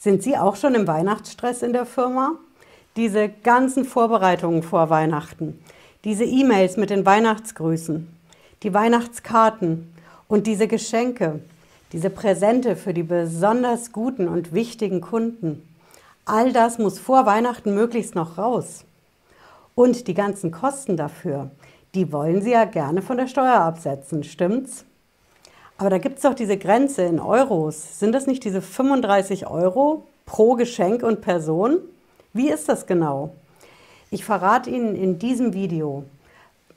Sind Sie auch schon im Weihnachtsstress in der Firma? Diese ganzen Vorbereitungen vor Weihnachten, diese E-Mails mit den Weihnachtsgrüßen, die Weihnachtskarten und diese Geschenke, diese Präsente für die besonders guten und wichtigen Kunden. All das muss vor Weihnachten möglichst noch raus. Und die ganzen Kosten dafür, die wollen Sie ja gerne von der Steuer absetzen, stimmt's? Aber da gibt es doch diese Grenze in Euros. Sind das nicht diese 35 Euro pro Geschenk und Person? Wie ist das genau? Ich verrate Ihnen in diesem Video,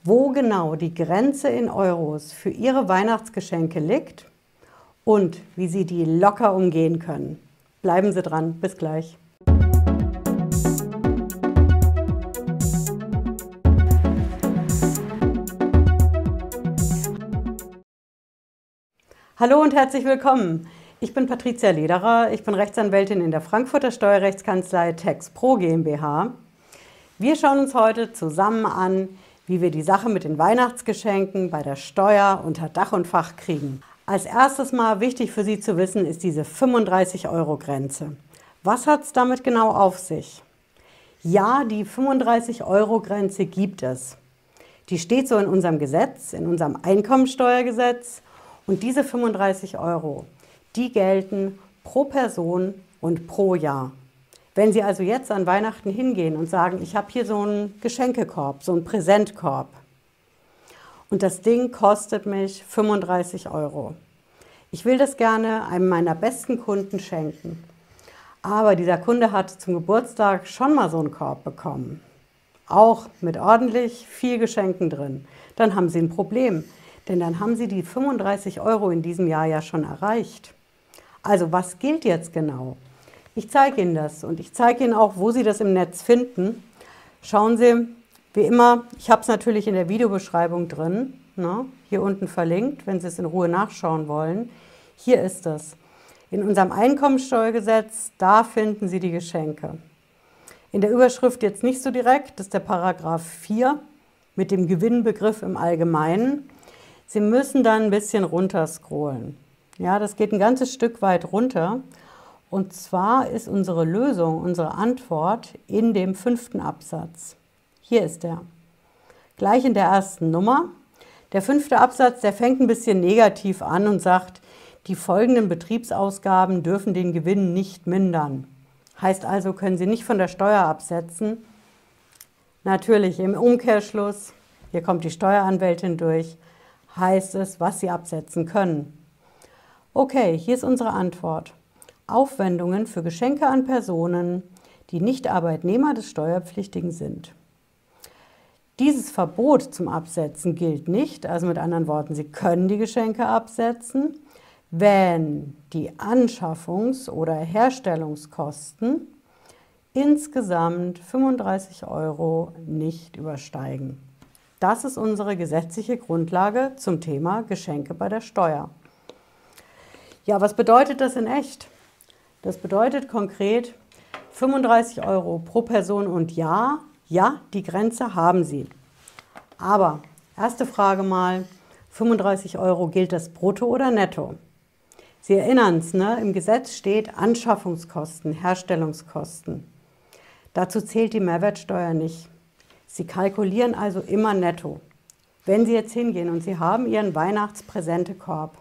wo genau die Grenze in Euros für Ihre Weihnachtsgeschenke liegt und wie Sie die locker umgehen können. Bleiben Sie dran, bis gleich. Hallo und herzlich willkommen. Ich bin Patricia Lederer, ich bin Rechtsanwältin in der Frankfurter Steuerrechtskanzlei Tex Pro GmbH. Wir schauen uns heute zusammen an, wie wir die Sache mit den Weihnachtsgeschenken bei der Steuer unter Dach und Fach kriegen. Als erstes mal wichtig für Sie zu wissen ist diese 35 Euro Grenze. Was hat es damit genau auf sich? Ja, die 35 Euro Grenze gibt es. Die steht so in unserem Gesetz, in unserem Einkommensteuergesetz und diese 35 Euro, die gelten pro Person und pro Jahr. Wenn Sie also jetzt an Weihnachten hingehen und sagen, ich habe hier so einen Geschenkekorb, so einen Präsentkorb und das Ding kostet mich 35 Euro. Ich will das gerne einem meiner besten Kunden schenken. Aber dieser Kunde hat zum Geburtstag schon mal so einen Korb bekommen. Auch mit ordentlich viel Geschenken drin. Dann haben Sie ein Problem. Denn dann haben Sie die 35 Euro in diesem Jahr ja schon erreicht. Also was gilt jetzt genau? Ich zeige Ihnen das und ich zeige Ihnen auch, wo Sie das im Netz finden. Schauen Sie, wie immer, ich habe es natürlich in der Videobeschreibung drin, ne? hier unten verlinkt, wenn Sie es in Ruhe nachschauen wollen. Hier ist es. In unserem Einkommensteuergesetz, da finden Sie die Geschenke. In der Überschrift jetzt nicht so direkt, das ist der Paragraph 4 mit dem Gewinnbegriff im Allgemeinen. Sie müssen dann ein bisschen runter scrollen. Ja, das geht ein ganzes Stück weit runter. Und zwar ist unsere Lösung, unsere Antwort in dem fünften Absatz. Hier ist er. Gleich in der ersten Nummer. Der fünfte Absatz, der fängt ein bisschen negativ an und sagt, die folgenden Betriebsausgaben dürfen den Gewinn nicht mindern. Heißt also, können Sie nicht von der Steuer absetzen. Natürlich im Umkehrschluss, hier kommt die Steueranwältin durch, heißt es, was Sie absetzen können. Okay, hier ist unsere Antwort. Aufwendungen für Geschenke an Personen, die nicht Arbeitnehmer des Steuerpflichtigen sind. Dieses Verbot zum Absetzen gilt nicht, also mit anderen Worten, Sie können die Geschenke absetzen, wenn die Anschaffungs- oder Herstellungskosten insgesamt 35 Euro nicht übersteigen. Das ist unsere gesetzliche Grundlage zum Thema Geschenke bei der Steuer. Ja, was bedeutet das in echt? Das bedeutet konkret 35 Euro pro Person und Jahr. Ja, die Grenze haben Sie. Aber erste Frage mal, 35 Euro gilt das brutto oder netto? Sie erinnern es, ne? im Gesetz steht Anschaffungskosten, Herstellungskosten. Dazu zählt die Mehrwertsteuer nicht. Sie kalkulieren also immer netto. Wenn Sie jetzt hingehen und Sie haben Ihren Weihnachtspräsentekorb,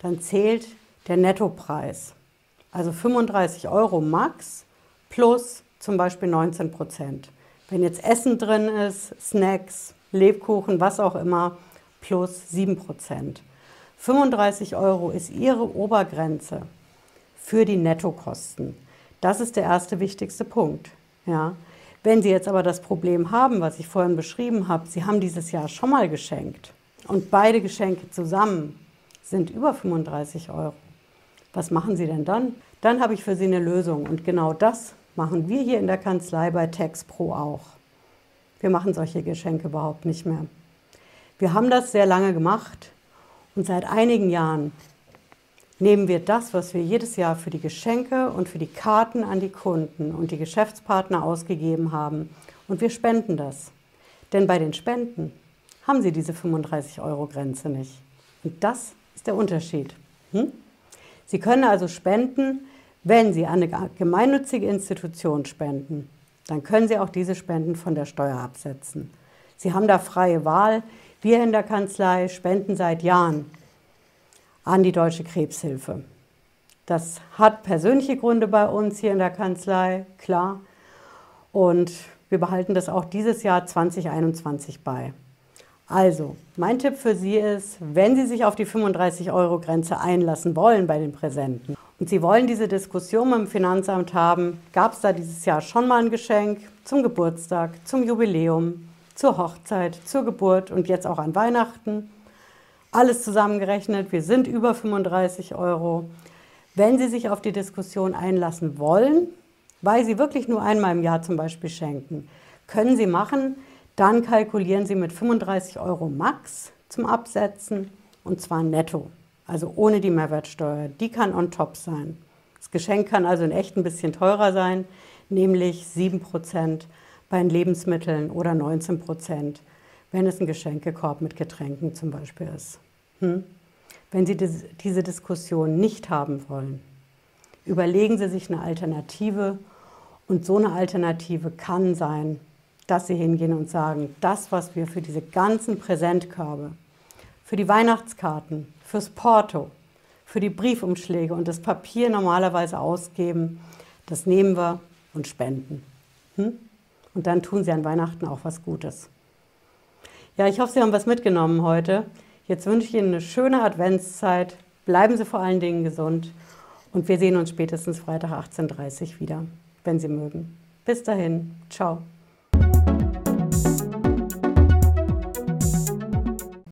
dann zählt der Nettopreis. Also 35 Euro max plus zum Beispiel 19 Prozent. Wenn jetzt Essen drin ist, Snacks, Lebkuchen, was auch immer, plus 7 Prozent. 35 Euro ist Ihre Obergrenze für die Nettokosten. Das ist der erste wichtigste Punkt. Ja. Wenn Sie jetzt aber das Problem haben, was ich vorhin beschrieben habe, Sie haben dieses Jahr schon mal geschenkt und beide Geschenke zusammen sind über 35 Euro. Was machen Sie denn dann? Dann habe ich für Sie eine Lösung und genau das machen wir hier in der Kanzlei bei TaxPro auch. Wir machen solche Geschenke überhaupt nicht mehr. Wir haben das sehr lange gemacht und seit einigen Jahren nehmen wir das, was wir jedes Jahr für die Geschenke und für die Karten an die Kunden und die Geschäftspartner ausgegeben haben und wir spenden das. Denn bei den Spenden haben sie diese 35 Euro Grenze nicht. Und das ist der Unterschied. Hm? Sie können also spenden, Wenn Sie an eine gemeinnützige Institution spenden, dann können Sie auch diese Spenden von der Steuer absetzen. Sie haben da freie Wahl. Wir in der Kanzlei spenden seit Jahren an die Deutsche Krebshilfe. Das hat persönliche Gründe bei uns hier in der Kanzlei, klar. Und wir behalten das auch dieses Jahr 2021 bei. Also, mein Tipp für Sie ist, wenn Sie sich auf die 35-Euro-Grenze einlassen wollen bei den Präsenten und Sie wollen diese Diskussion mit dem Finanzamt haben, gab es da dieses Jahr schon mal ein Geschenk zum Geburtstag, zum Jubiläum, zur Hochzeit, zur Geburt und jetzt auch an Weihnachten. Alles zusammengerechnet, wir sind über 35 Euro. Wenn Sie sich auf die Diskussion einlassen wollen, weil Sie wirklich nur einmal im Jahr zum Beispiel schenken, können Sie machen, dann kalkulieren Sie mit 35 Euro max zum Absetzen und zwar netto, also ohne die Mehrwertsteuer. Die kann on top sein. Das Geschenk kann also in echt ein bisschen teurer sein, nämlich 7% bei den Lebensmitteln oder 19%, wenn es ein Geschenkekorb mit Getränken zum Beispiel ist. Hm? Wenn Sie diese Diskussion nicht haben wollen, überlegen Sie sich eine Alternative und so eine Alternative kann sein, dass Sie hingehen und sagen, das, was wir für diese ganzen Präsentkörbe, für die Weihnachtskarten, fürs Porto, für die Briefumschläge und das Papier normalerweise ausgeben, das nehmen wir und spenden. Hm? Und dann tun Sie an Weihnachten auch was Gutes. Ja, ich hoffe, Sie haben was mitgenommen heute. Jetzt wünsche ich Ihnen eine schöne Adventszeit. Bleiben Sie vor allen Dingen gesund. Und wir sehen uns spätestens Freitag 18.30 Uhr wieder, wenn Sie mögen. Bis dahin. Ciao.